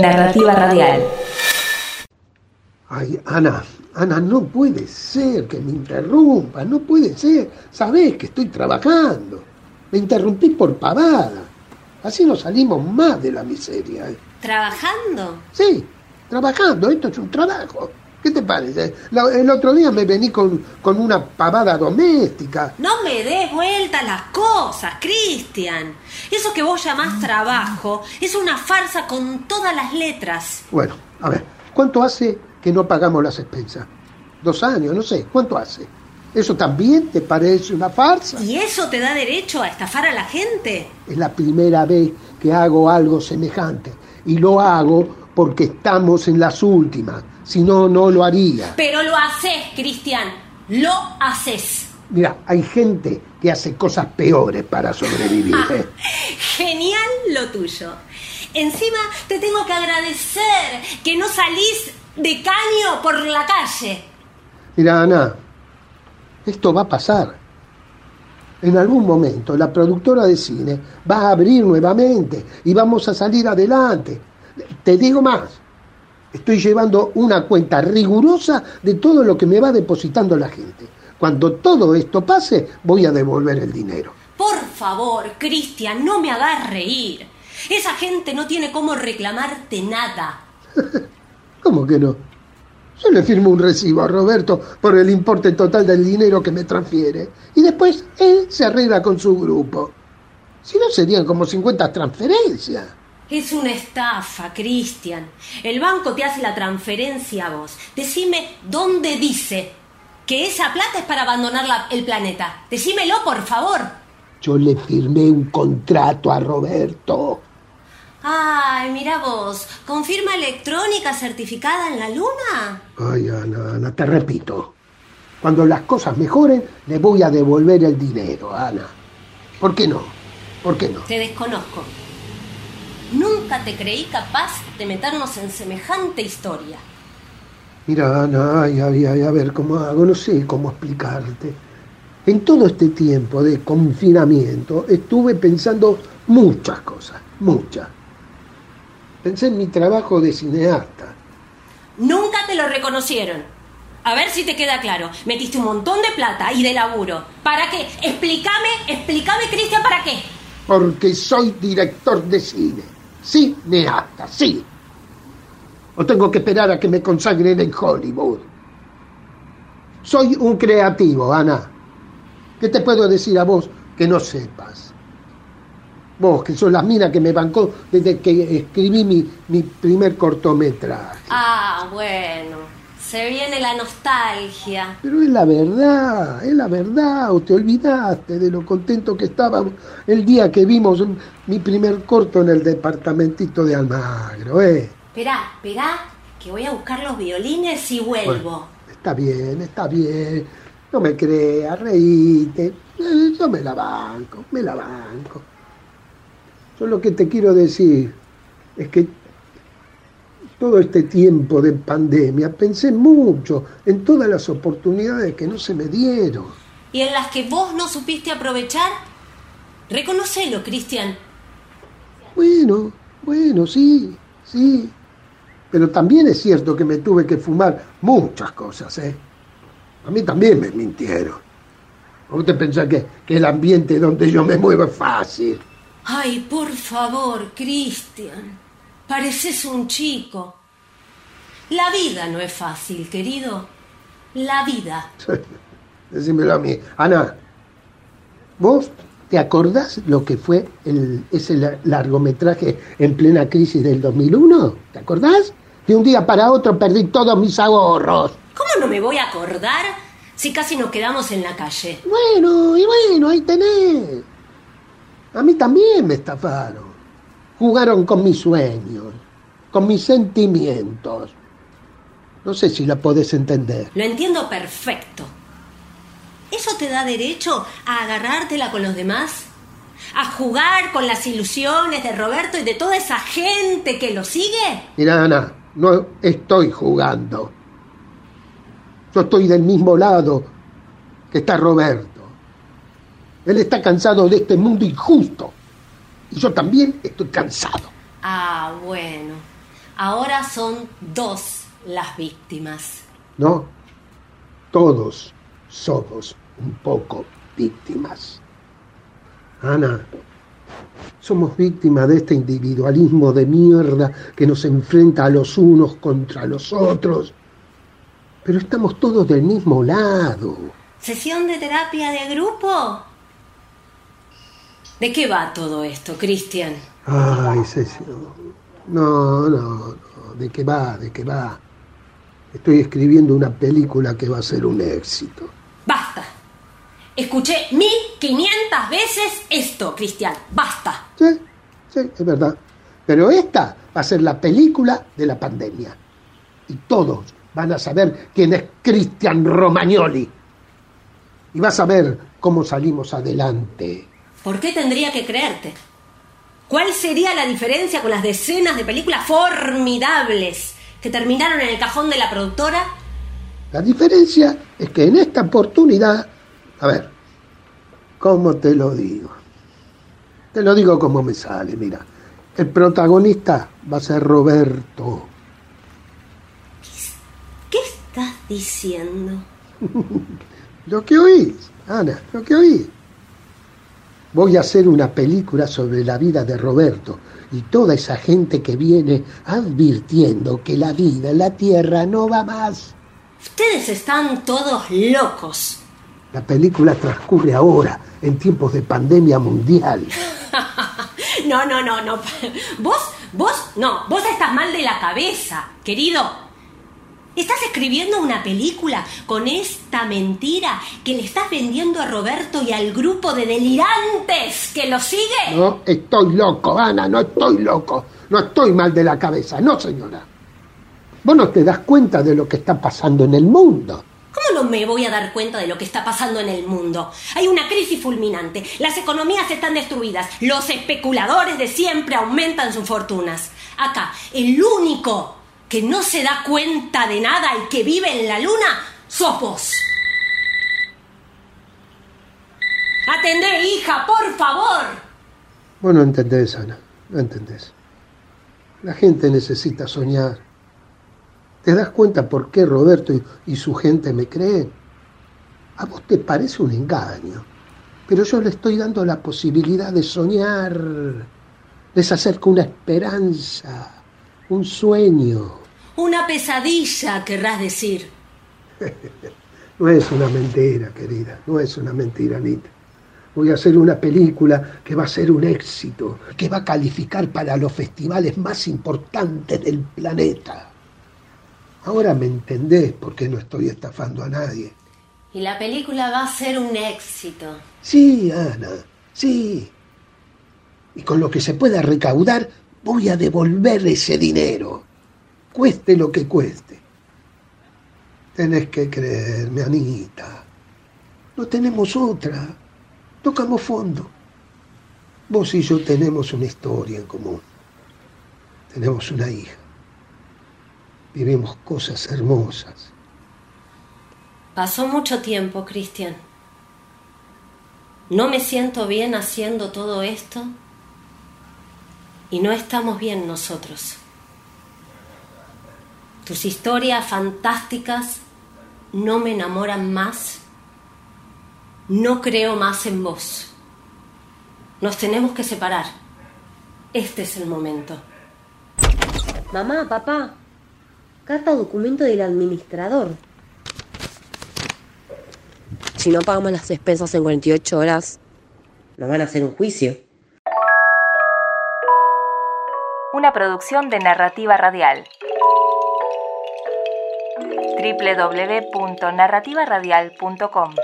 Narrativa Radial. Ay, Ana, Ana, no puede ser que me interrumpa, no puede ser. Sabés que estoy trabajando. Me interrumpí por pavada. Así nos salimos más de la miseria. ¿Trabajando? Sí, trabajando, esto es un trabajo. ¿Qué te parece? La- el otro día me vení con, con una pavada doméstica. No me des vuelta las cosas, Cristian. Eso que vos llamás trabajo es una farsa con todas las letras. Bueno, a ver, ¿cuánto hace que no pagamos las expensas? Dos años, no sé, ¿cuánto hace? ¿Eso también te parece una farsa? ¿Y eso te da derecho a estafar a la gente? Es la primera vez que hago algo semejante. Y lo hago porque estamos en las últimas. Si no, no lo haría. Pero lo haces, Cristian. Lo haces. Mira, hay gente que hace cosas peores para sobrevivir. ¿eh? Genial lo tuyo. Encima te tengo que agradecer que no salís de caño por la calle. Mira, Ana, esto va a pasar. En algún momento la productora de cine va a abrir nuevamente y vamos a salir adelante. Te digo más, estoy llevando una cuenta rigurosa de todo lo que me va depositando la gente. Cuando todo esto pase, voy a devolver el dinero. Por favor, Cristian, no me hagas reír. Esa gente no tiene cómo reclamarte nada. ¿Cómo que no? Yo le firmo un recibo a Roberto por el importe total del dinero que me transfiere y después él se arregla con su grupo. Si no, serían como 50 transferencias. Es una estafa, Cristian. El banco te hace la transferencia a vos. Decime dónde dice que esa plata es para abandonar la- el planeta. Decímelo, por favor. Yo le firmé un contrato a Roberto. Ay, mira vos. ¿Con firma electrónica certificada en la luna? Ay, Ana, Ana, te repito. Cuando las cosas mejoren, le voy a devolver el dinero, Ana. ¿Por qué no? ¿Por qué no? Te desconozco. Nunca te creí capaz de meternos en semejante historia. Mira, Ana, ay, ay, ay, a ver cómo hago, no sé cómo explicarte. En todo este tiempo de confinamiento estuve pensando muchas cosas, muchas. Pensé en mi trabajo de cineasta. Nunca te lo reconocieron. A ver si te queda claro. Metiste un montón de plata y de laburo. ¿Para qué? Explícame, explícame, Cristian, ¿para qué? Porque soy director de cine. Cineasta, sí. O tengo que esperar a que me consagren en Hollywood. Soy un creativo, Ana. ¿Qué te puedo decir a vos que no sepas? Vos, que sos la mina que me bancó desde que escribí mi, mi primer cortometraje. Ah, bueno. Se viene la nostalgia. Pero es la verdad, es la verdad, o te olvidaste de lo contento que estábamos el día que vimos mi primer corto en el departamentito de Almagro, ¿eh? Esperá, esperá, que voy a buscar los violines y vuelvo. Bueno, está bien, está bien. No me creas, reíte. Eh, Yo me la banco, me la banco. Yo lo que te quiero decir es que todo este tiempo de pandemia pensé mucho en todas las oportunidades que no se me dieron. ¿Y en las que vos no supiste aprovechar? Reconocelo, Cristian. Bueno, bueno, sí, sí. Pero también es cierto que me tuve que fumar muchas cosas, ¿eh? A mí también me mintieron. ¿O ¿Usted piensa que, que el ambiente donde yo me muevo es fácil? Ay, por favor, Cristian. Pareces un chico. La vida no es fácil, querido. La vida. Decímelo a mí. Ana, ¿vos te acordás lo que fue el, ese la- largometraje en plena crisis del 2001? ¿Te acordás? De un día para otro perdí todos mis ahorros. ¿Cómo no me voy a acordar si casi nos quedamos en la calle? Bueno, y bueno, ahí tenés. A mí también me estafaron. Jugaron con mis sueños, con mis sentimientos. No sé si la podés entender. Lo entiendo perfecto. ¿Eso te da derecho a agarrártela con los demás? ¿A jugar con las ilusiones de Roberto y de toda esa gente que lo sigue? Mira, Ana, no estoy jugando. Yo estoy del mismo lado que está Roberto. Él está cansado de este mundo injusto. Y yo también estoy cansado. Ah, bueno. Ahora son dos las víctimas. No, todos somos un poco víctimas. Ana, somos víctimas de este individualismo de mierda que nos enfrenta a los unos contra los otros. Pero estamos todos del mismo lado. ¿Sesión de terapia de grupo? ¿De qué va todo esto, Cristian? Ay, sesión. No, no, no. ¿De qué va? ¿De qué va? Estoy escribiendo una película que va a ser un éxito. Basta. Escuché 1500 veces esto, Cristian. Basta. Sí, sí, es verdad. Pero esta va a ser la película de la pandemia. Y todos van a saber quién es Cristian Romagnoli. Y vas a ver cómo salimos adelante. ¿Por qué tendría que creerte? ¿Cuál sería la diferencia con las decenas de películas formidables que terminaron en el cajón de la productora? La diferencia es que en esta oportunidad, a ver, ¿cómo te lo digo? Te lo digo como me sale, mira. El protagonista va a ser Roberto. ¿Qué estás diciendo? lo que oís, Ana, lo que oís. Voy a hacer una película sobre la vida de Roberto y toda esa gente que viene advirtiendo que la vida en la Tierra no va más. Ustedes están todos locos. La película transcurre ahora, en tiempos de pandemia mundial. no, no, no, no. Vos, vos, no, vos estás mal de la cabeza, querido. Estás escribiendo una película con esta mentira que le estás vendiendo a Roberto y al grupo de delirantes que lo sigue. No, estoy loco, Ana, no estoy loco. No estoy mal de la cabeza, no, señora. Vos no te das cuenta de lo que está pasando en el mundo. ¿Cómo no me voy a dar cuenta de lo que está pasando en el mundo? Hay una crisis fulminante, las economías están destruidas, los especuladores de siempre aumentan sus fortunas. Acá, el único que no se da cuenta de nada y que vive en la luna, sos vos. Atendé, hija, por favor. Vos no entendés, Ana, no entendés. La gente necesita soñar. ¿Te das cuenta por qué Roberto y, su gente me creen? A vos te parece un engaño, pero yo le estoy dando la posibilidad de soñar. Les acerco una esperanza, un sueño. Una pesadilla, querrás decir. no es una mentira, querida, no es una mentira, Anita. Voy a hacer una película que va a ser un éxito, que va a calificar para los festivales más importantes del planeta. Ahora me entendés por qué no estoy estafando a nadie. Y la película va a ser un éxito. Sí, Ana, sí. Y con lo que se pueda recaudar, voy a devolver ese dinero cueste lo que cueste. Tenés que creerme, Anita. No tenemos otra. Tocamos fondo. Vos y yo tenemos una historia en común. Tenemos una hija. Vivimos cosas hermosas. Pasó mucho tiempo, Cristian. No me siento bien haciendo todo esto y no estamos bien nosotros. Tus historias fantásticas no me enamoran más. No creo más en vos. Nos tenemos que separar. Este es el momento. Mamá, papá, carta documento del administrador. Si no pagamos las despensas en 48 horas, nos van a hacer un juicio. Una producción de narrativa radial www.narrativaradial.com.